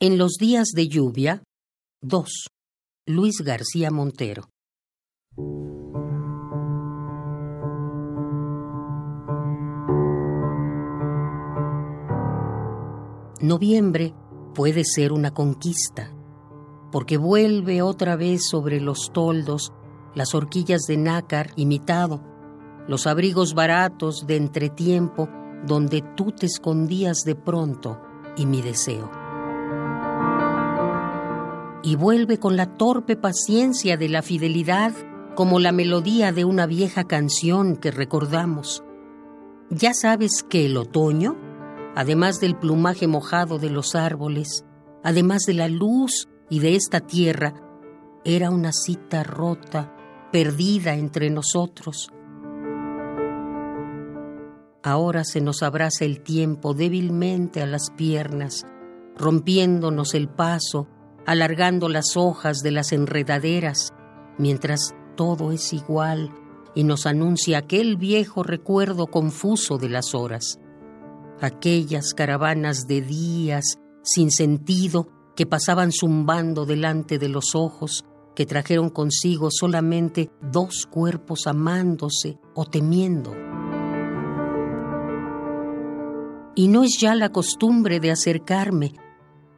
En los días de lluvia, 2. Luis García Montero. Noviembre puede ser una conquista, porque vuelve otra vez sobre los toldos las horquillas de nácar imitado, los abrigos baratos de entretiempo donde tú te escondías de pronto y mi deseo. Y vuelve con la torpe paciencia de la fidelidad como la melodía de una vieja canción que recordamos. Ya sabes que el otoño, además del plumaje mojado de los árboles, además de la luz y de esta tierra, era una cita rota, perdida entre nosotros, Ahora se nos abraza el tiempo débilmente a las piernas, rompiéndonos el paso, alargando las hojas de las enredaderas, mientras todo es igual y nos anuncia aquel viejo recuerdo confuso de las horas. Aquellas caravanas de días sin sentido que pasaban zumbando delante de los ojos, que trajeron consigo solamente dos cuerpos amándose o temiendo. Y no es ya la costumbre de acercarme,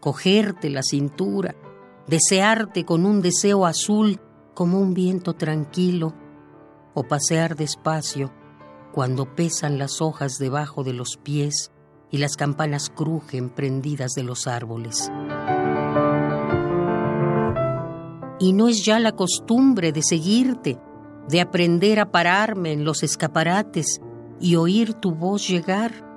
cogerte la cintura, desearte con un deseo azul como un viento tranquilo, o pasear despacio cuando pesan las hojas debajo de los pies y las campanas crujen prendidas de los árboles. Y no es ya la costumbre de seguirte, de aprender a pararme en los escaparates y oír tu voz llegar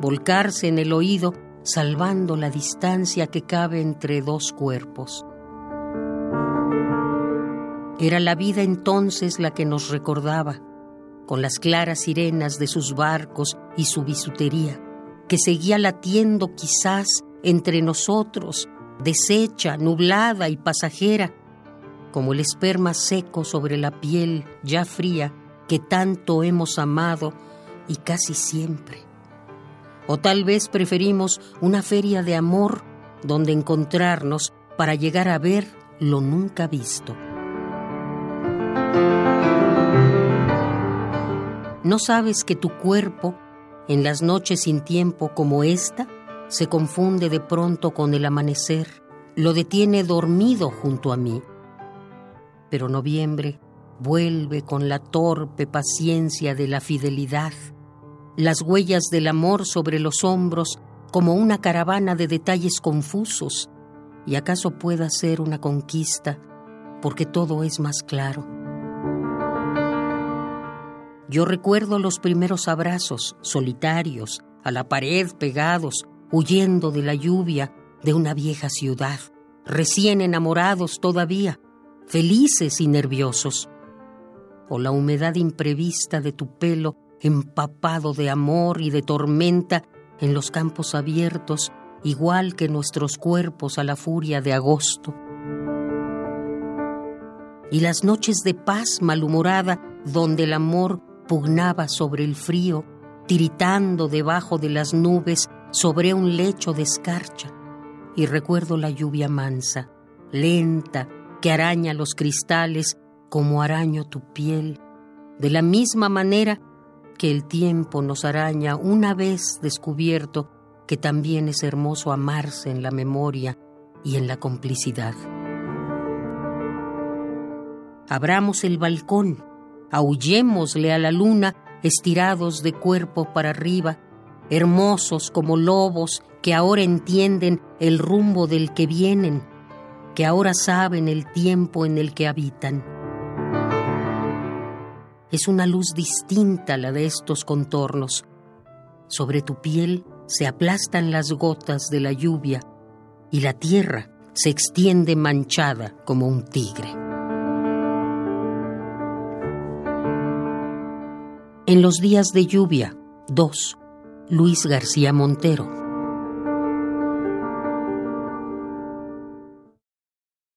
volcarse en el oído, salvando la distancia que cabe entre dos cuerpos. Era la vida entonces la que nos recordaba, con las claras sirenas de sus barcos y su bisutería, que seguía latiendo quizás entre nosotros, deshecha, nublada y pasajera, como el esperma seco sobre la piel ya fría que tanto hemos amado y casi siempre. O tal vez preferimos una feria de amor donde encontrarnos para llegar a ver lo nunca visto. ¿No sabes que tu cuerpo, en las noches sin tiempo como esta, se confunde de pronto con el amanecer, lo detiene dormido junto a mí? Pero noviembre vuelve con la torpe paciencia de la fidelidad las huellas del amor sobre los hombros como una caravana de detalles confusos, y acaso pueda ser una conquista, porque todo es más claro. Yo recuerdo los primeros abrazos, solitarios, a la pared pegados, huyendo de la lluvia de una vieja ciudad, recién enamorados todavía, felices y nerviosos. O la humedad imprevista de tu pelo empapado de amor y de tormenta en los campos abiertos, igual que nuestros cuerpos a la furia de agosto. Y las noches de paz malhumorada, donde el amor pugnaba sobre el frío, tiritando debajo de las nubes sobre un lecho de escarcha. Y recuerdo la lluvia mansa, lenta, que araña los cristales como araño tu piel, de la misma manera que el tiempo nos araña una vez descubierto que también es hermoso amarse en la memoria y en la complicidad. Abramos el balcón, aullémosle a la luna estirados de cuerpo para arriba, hermosos como lobos que ahora entienden el rumbo del que vienen, que ahora saben el tiempo en el que habitan. Es una luz distinta la de estos contornos. Sobre tu piel se aplastan las gotas de la lluvia y la tierra se extiende manchada como un tigre. En los días de lluvia, 2. Luis García Montero.